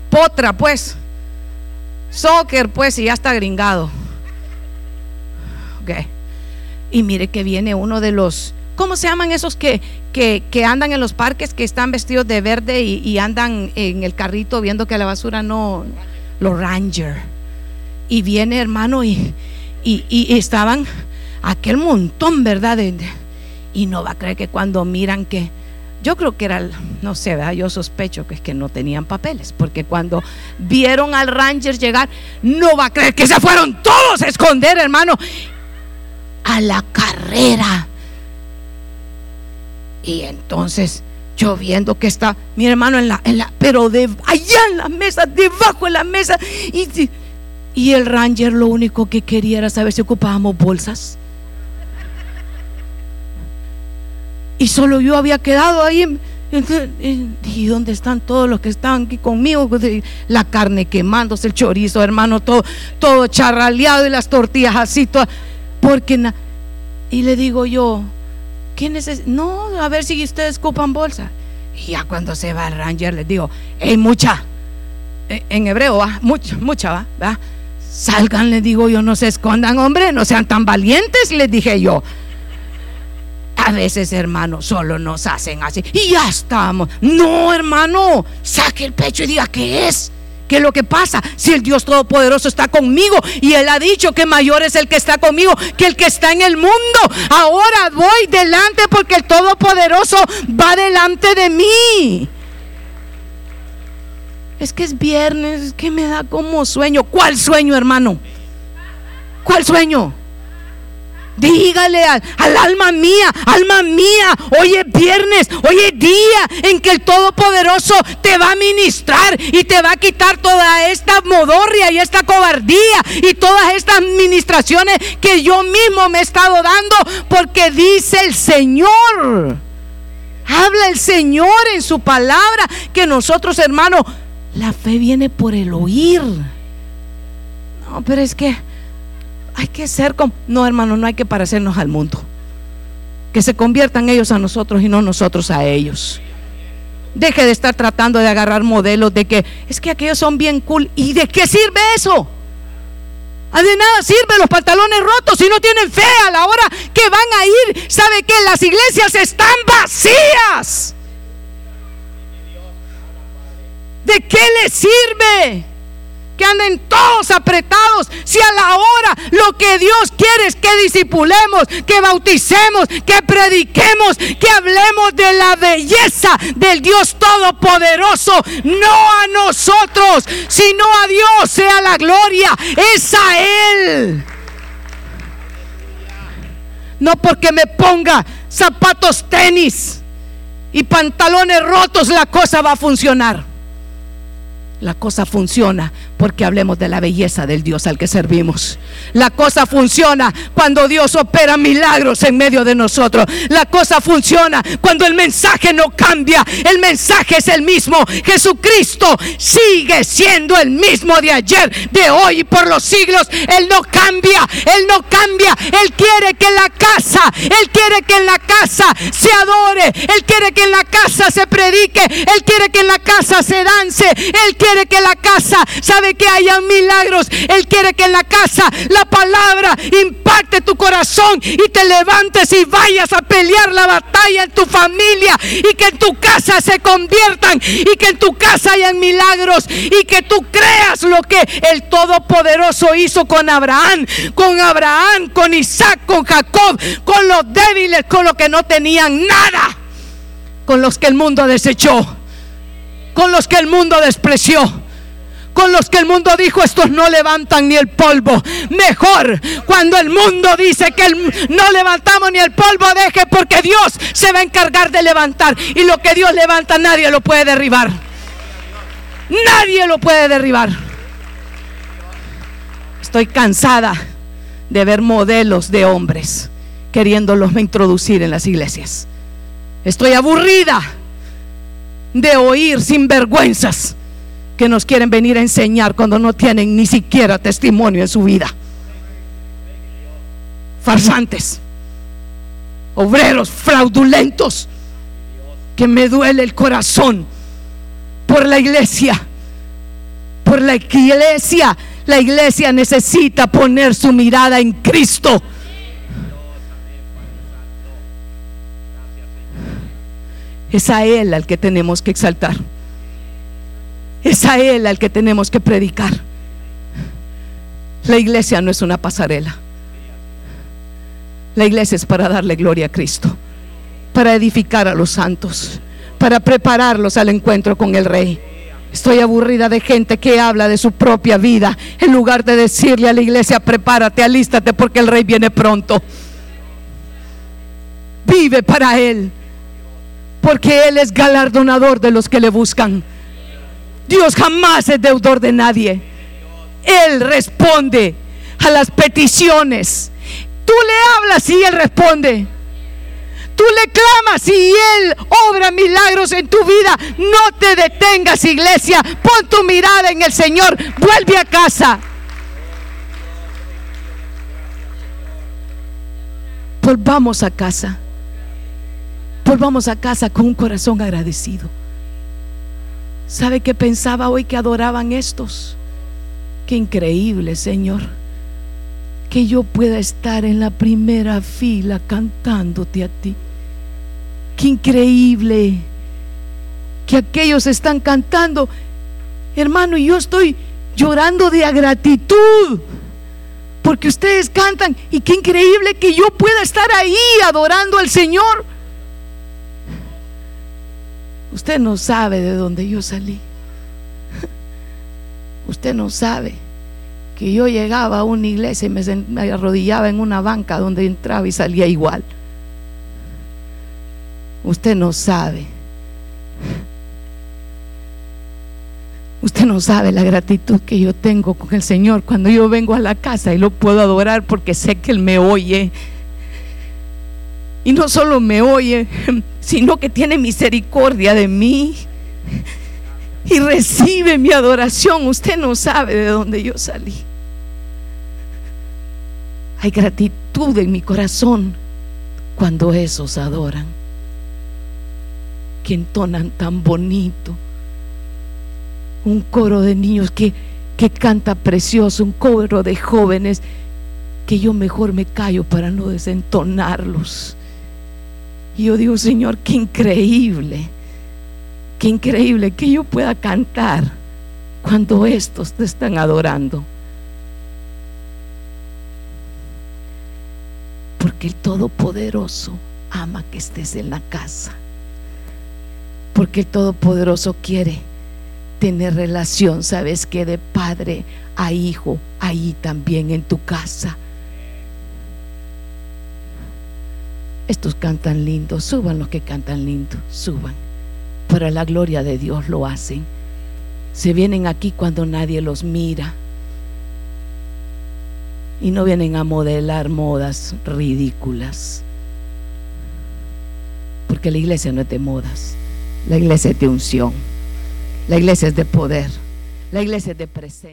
Potra, pues. Soccer, pues, y ya está gringado. Ok. Y mire que viene uno de los. ¿Cómo se llaman esos que, que, andan en los parques, que están vestidos de verde y, andan en el carrito viendo que la basura no. Los Ranger. Y viene, hermano, y, y, estaban aquel montón, ¿verdad? y no va a creer que cuando miran que, yo creo que era, no sé, ¿verdad? yo sospecho que es que no tenían papeles, porque cuando vieron al Ranger llegar, no va a creer que se fueron todos a esconder, hermano, a la carrera. Y entonces yo viendo que está mi hermano en la, en la, pero allá en la mesa, debajo de la mesa, y y el ranger lo único que quería era saber si ocupábamos bolsas. Y solo yo había quedado ahí. ¿Y dónde están todos los que estaban aquí conmigo? La carne quemándose, el chorizo, hermano, todo, todo charraleado y las tortillas así, todas. Porque y le digo yo, ¿quién es No, a ver si ustedes ocupan bolsa. Y ya cuando se va el ranger, les digo, hey, mucha. E, en hebreo, va, mucha, mucha, va. Salgan, les digo yo, no se escondan, hombre, no sean tan valientes, les dije yo. A veces, hermano, solo nos hacen así. Y ya estamos. No, hermano, saque el pecho y diga qué es. ¿Qué es lo que pasa? Si el Dios Todopoderoso está conmigo y Él ha dicho que mayor es el que está conmigo que el que está en el mundo. Ahora voy delante porque el Todopoderoso va delante de mí es que es viernes, es que me da como sueño. ¿Cuál sueño, hermano? ¿Cuál sueño? Dígale al, alma mía, alma mía, hoy es viernes, hoy es día en que el Todopoderoso te va a ministrar y te va a quitar toda esta modorria y esta cobardía y todas estas ministraciones que yo mismo me he estado dando porque dice el Señor. Habla el Señor en su palabra que nosotros, hermanos, la fe viene por el oír. No, pero es que hay que ser como... No, hermano, no hay que parecernos al mundo. Que se conviertan ellos a nosotros y no nosotros a ellos. Deje de estar tratando de agarrar modelos de que es que aquellos son bien cool. ¿Y de qué sirve eso? Ah, de nada sirve los pantalones rotos si no tienen fe a la hora que van a ir. ¿Sabe que las iglesias están vacías? ¿De qué le sirve? Que anden todos apretados. Si a la hora lo que Dios quiere es que disipulemos, que bauticemos, que prediquemos, que hablemos de la belleza del Dios Todopoderoso. No a nosotros, sino a Dios sea la gloria. Es a Él. No porque me ponga zapatos tenis y pantalones rotos la cosa va a funcionar la cosa funciona porque hablemos de la belleza del Dios al que servimos. La cosa funciona cuando Dios opera milagros en medio de nosotros. La cosa funciona cuando el mensaje no cambia. El mensaje es el mismo. Jesucristo sigue siendo el mismo de ayer, de hoy y por los siglos. Él no cambia, Él no cambia. Él quiere que en la casa, Él quiere que en la casa se adore. Él quiere que en la casa se predique. Él quiere que en la casa se dance. Él quiere que la casa, sabe que haya milagros. Él quiere que en la casa la palabra impacte tu corazón y te levantes y vayas a pelear la batalla en tu familia y que en tu casa se conviertan y que en tu casa hayan milagros y que tú creas lo que el Todopoderoso hizo con Abraham, con Abraham, con Isaac, con Jacob, con los débiles, con los que no tenían nada, con los que el mundo desechó, con los que el mundo despreció con los que el mundo dijo estos no levantan ni el polvo. Mejor cuando el mundo dice que no levantamos ni el polvo, deje porque Dios se va a encargar de levantar. Y lo que Dios levanta nadie lo puede derribar. Nadie lo puede derribar. Estoy cansada de ver modelos de hombres queriéndolos introducir en las iglesias. Estoy aburrida de oír sin vergüenzas que nos quieren venir a enseñar cuando no tienen ni siquiera testimonio en su vida. Farsantes, obreros fraudulentos, que me duele el corazón por la iglesia, por la iglesia. La iglesia necesita poner su mirada en Cristo. Es a Él al que tenemos que exaltar. Es a Él al que tenemos que predicar. La iglesia no es una pasarela. La iglesia es para darle gloria a Cristo, para edificar a los santos, para prepararlos al encuentro con el Rey. Estoy aburrida de gente que habla de su propia vida en lugar de decirle a la iglesia, prepárate, alístate porque el Rey viene pronto. Vive para Él, porque Él es galardonador de los que le buscan. Dios jamás es deudor de nadie. Él responde a las peticiones. Tú le hablas y Él responde. Tú le clamas y Él obra milagros en tu vida. No te detengas, iglesia. Pon tu mirada en el Señor. Vuelve a casa. Volvamos a casa. Volvamos a casa con un corazón agradecido. ¿Sabe qué pensaba hoy que adoraban estos? Qué increíble, Señor. Que yo pueda estar en la primera fila cantándote a ti. Qué increíble. Que aquellos están cantando. Hermano, yo estoy llorando de gratitud. Porque ustedes cantan. Y qué increíble que yo pueda estar ahí adorando al Señor. Usted no sabe de dónde yo salí. Usted no sabe que yo llegaba a una iglesia y me, arrodillaba en una banca donde entraba y salía igual. Usted no sabe. Usted no sabe la gratitud que yo tengo con el Señor cuando yo vengo a la casa y lo puedo adorar porque sé que Él me oye y no solo me oye, sino que tiene misericordia de mí. Y recibe mi adoración. Usted no sabe de dónde yo salí. Hay gratitud en mi corazón cuando esos adoran. Que entonan tan bonito. Un coro de niños que, que canta precioso. Un coro de jóvenes que yo mejor me callo para no desentonarlos y yo digo, Señor, qué increíble, qué increíble que yo pueda cantar cuando estos te están adorando. Porque el Todopoderoso ama que estés en la casa. Porque el Todopoderoso quiere tener relación, ¿sabes que De padre a hijo, ahí también en tu casa. Estos cantan lindo, suban los que cantan lindo, suban. Para la gloria de Dios lo hacen. se vienen aquí cuando nadie los mira. Y no vienen a modelar modas ridículas. Porque la iglesia no es de modas. La iglesia es de unción. La iglesia es de poder. La iglesia es de presencia.